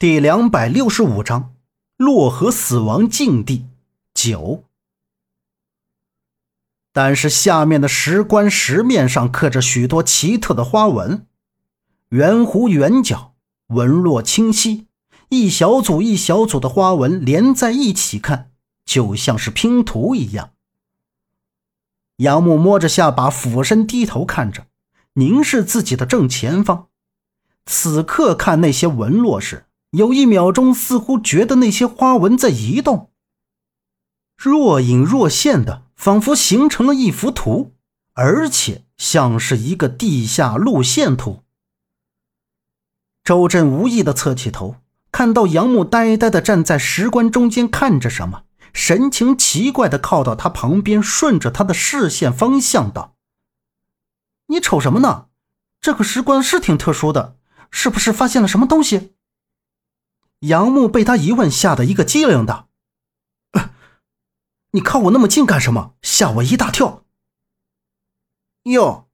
第两百六十五章，洛河死亡境地九。但是下面的石棺石面上刻着许多奇特的花纹，圆弧圆角，纹络清晰，一小组一小组的花纹连在一起看，就像是拼图一样。杨木摸着下巴，俯身低头看着，凝视自己的正前方。此刻看那些纹络时。有一秒钟，似乎觉得那些花纹在移动，若隐若现的，仿佛形成了一幅图，而且像是一个地下路线图。周震无意的侧起头，看到杨木呆呆的站在石棺中间看着什么，神情奇怪的靠到他旁边，顺着他的视线方向道：“你瞅什么呢？这个石棺是挺特殊的，是不是发现了什么东西？”杨木被他一问吓得一个机灵的，你靠我那么近干什么？吓我一大跳。哟，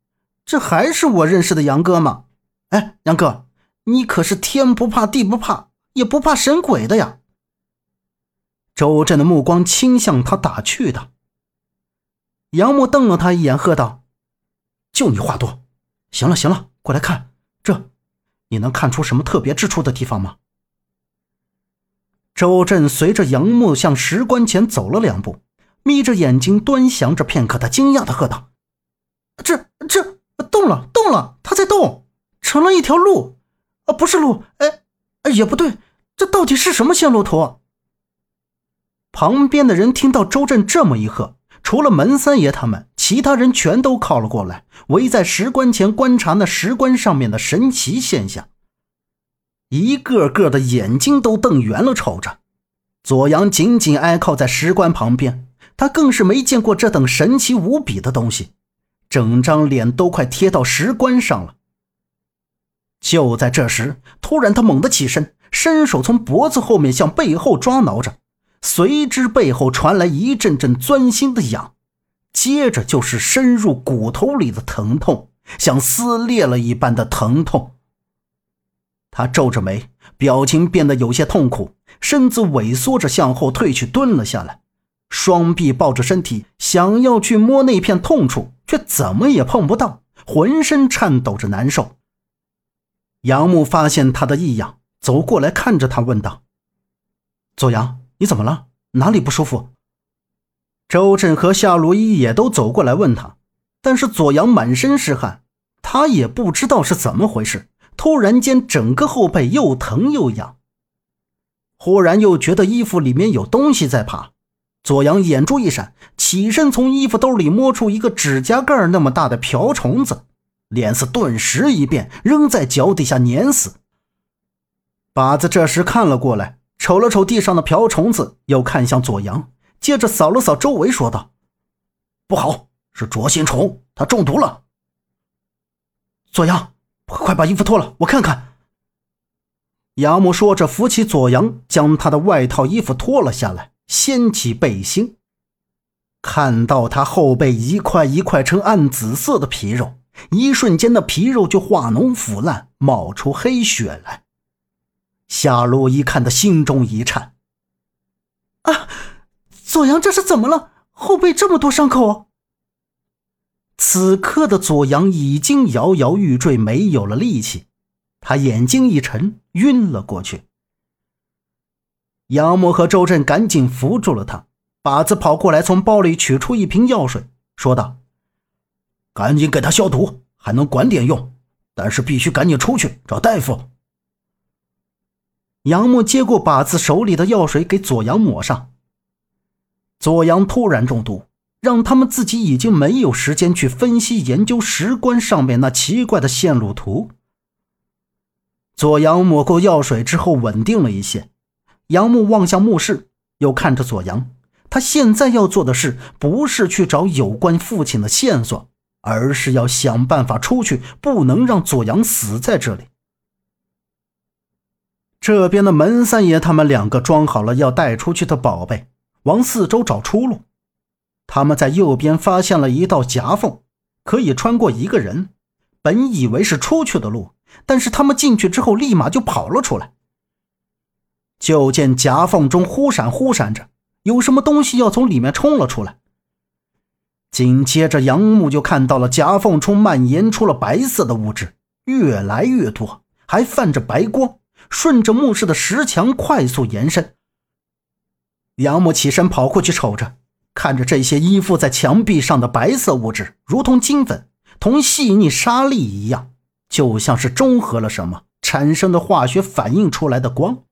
这还是我认识的杨哥吗？哎，杨哥，你可是天不怕地不怕，也不怕神鬼的呀。周震的目光倾向他打趣道。杨木瞪了他一眼，喝道：“就你话多！行了行了，过来看这，你能看出什么特别之处的地方吗？”周震随着杨木向石棺前走了两步，眯着眼睛端详着片刻，他惊讶的喝道：“这这动了，动了，它在动，成了一条路，啊，不是路，哎，也不对，这到底是什么线路图？”旁边的人听到周震这么一喝，除了门三爷他们，其他人全都靠了过来，围在石棺前观察那石棺上面的神奇现象。一个个的眼睛都瞪圆了，瞅着左阳，紧紧挨靠在石棺旁边。他更是没见过这等神奇无比的东西，整张脸都快贴到石棺上了。就在这时，突然他猛地起身，伸手从脖子后面向背后抓挠着，随之背后传来一阵阵钻心的痒，接着就是深入骨头里的疼痛，像撕裂了一般的疼痛。他皱着眉，表情变得有些痛苦，身子萎缩着向后退去，蹲了下来，双臂抱着身体，想要去摸那片痛处，却怎么也碰不到，浑身颤抖着难受。杨木发现他的异样，走过来看着他，问道：“左阳，你怎么了？哪里不舒服？”周震和夏如一也都走过来问他，但是左阳满身是汗，他也不知道是怎么回事。突然间，整个后背又疼又痒，忽然又觉得衣服里面有东西在爬。左阳眼珠一闪，起身从衣服兜里摸出一个指甲盖那么大的瓢虫子，脸色顿时一变，扔在脚底下碾死。把子这时看了过来，瞅了瞅地上的瓢虫子，又看向左阳，接着扫了扫周围，说道：“不好，是灼心虫，它中毒了。”左阳。快把衣服脱了，我看看。杨木说着，扶起左阳，将他的外套衣服脱了下来，掀起背心，看到他后背一块一块呈暗紫色的皮肉，一瞬间，那皮肉就化脓腐烂，冒出黑血来。夏洛一看，他心中一颤：“啊，左阳这是怎么了？后背这么多伤口？”此刻的左阳已经摇摇欲坠，没有了力气，他眼睛一沉，晕了过去。杨默和周震赶紧扶住了他，把子跑过来，从包里取出一瓶药水，说道：“赶紧给他消毒，还能管点用，但是必须赶紧出去找大夫。”杨默接过把子手里的药水，给左阳抹上。左阳突然中毒。让他们自己已经没有时间去分析研究石棺上面那奇怪的线路图。左阳抹过药水之后稳定了一些，杨木望向墓室，又看着左阳。他现在要做的事不是去找有关父亲的线索，而是要想办法出去，不能让左阳死在这里。这边的门三爷他们两个装好了要带出去的宝贝，往四周找出路。他们在右边发现了一道夹缝，可以穿过一个人。本以为是出去的路，但是他们进去之后立马就跑了出来。就见夹缝中忽闪忽闪着，有什么东西要从里面冲了出来。紧接着，杨木就看到了夹缝中蔓延出了白色的物质，越来越多，还泛着白光，顺着墓室的石墙快速延伸。杨木起身跑过去，瞅着，看着这些依附在墙壁上的白色物质，如同金粉，同细腻沙粒一样，就像是中和了什么产生的化学反应出来的光。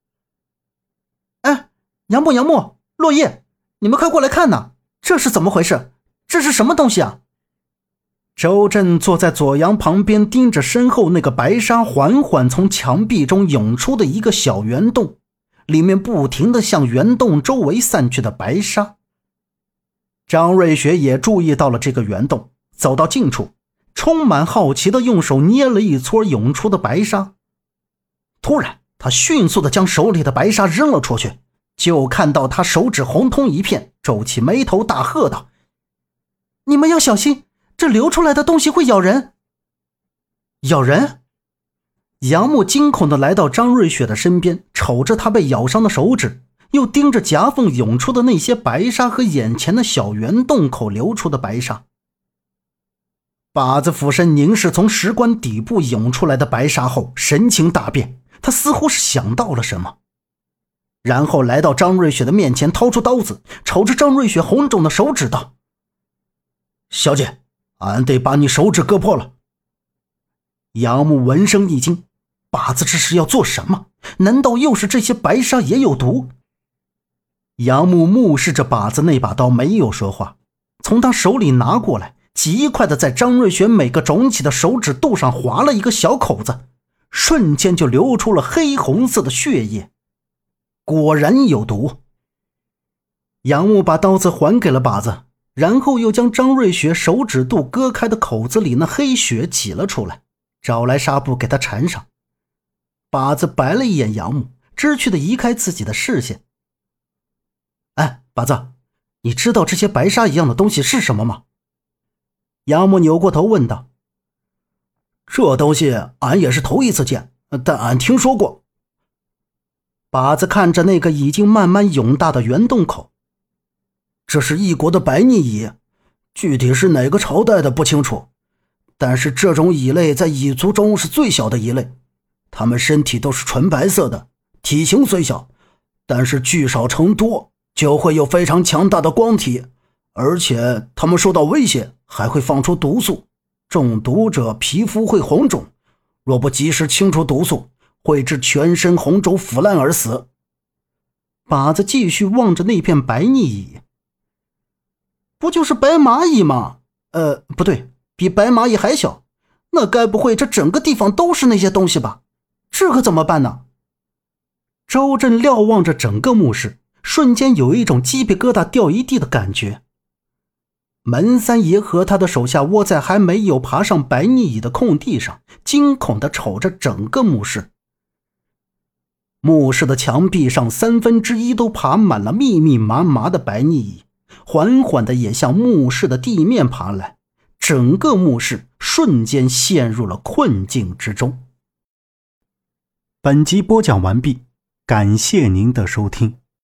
哎，杨木、杨木、落叶，你们快过来看呐，这是怎么回事？这是什么东西啊？周震坐在左阳旁边，盯着身后那个白沙缓缓从墙壁中涌出的一个小圆洞，里面不停的向圆洞周围散去的白沙。张瑞雪也注意到了这个圆洞，走到近处，充满好奇的用手捏了一撮涌出的白沙。突然，他迅速的将手里的白沙扔了出去，就看到他手指红通一片，皱起眉头，大喝道。你们要小心，这流出来的东西会咬人。咬人！杨木惊恐的来到张瑞雪的身边，瞅着她被咬伤的手指，又盯着夹缝涌出的那些白沙和眼前的小圆洞口流出的白沙。靶子俯身凝视从石棺底部涌出来的白沙后，神情大变，他似乎是想到了什么，然后来到张瑞雪的面前，掏出刀子，瞅着张瑞雪红肿的手指道。小姐，俺得把你手指割破了。杨木闻声一惊，靶子这是要做什么？难道又是这些白沙也有毒？杨木目视着靶子那把刀，没有说话，从他手里拿过来，极快的在张瑞雪每个肿起的手指肚上划了一个小口子，瞬间就流出了黑红色的血液，果然有毒。杨木把刀子还给了靶子。然后又将张瑞雪手指肚割开的口子里那黑血挤了出来，找来纱布给他缠上。靶子白了一眼杨木，知趣的移开自己的视线。哎，靶子，你知道这些白沙一样的东西是什么吗？杨木扭过头问道。这东西俺也是头一次见，但俺听说过。靶子看着那个已经慢慢涌大的圆洞口。这是异国的白腻蚁，具体是哪个朝代的不清楚，但是这种蚁类在蚁族中是最小的一类，它们身体都是纯白色的，体型虽小，但是聚少成多就会有非常强大的光体，而且它们受到威胁还会放出毒素，中毒者皮肤会红肿，若不及时清除毒素，会致全身红肿腐烂而死。靶子继续望着那片白腻蚁。不就是白蚂蚁吗？呃，不对，比白蚂蚁还小。那该不会这整个地方都是那些东西吧？这可怎么办呢？周震瞭望着整个墓室，瞬间有一种鸡皮疙瘩掉一地的感觉。门三爷和他的手下窝在还没有爬上白腻蚁的空地上，惊恐地瞅着整个墓室。墓室的墙壁上三分之一都爬满了密密麻麻的白腻蚁。缓缓的也向墓室的地面爬来，整个墓室瞬间陷入了困境之中。本集播讲完毕，感谢您的收听。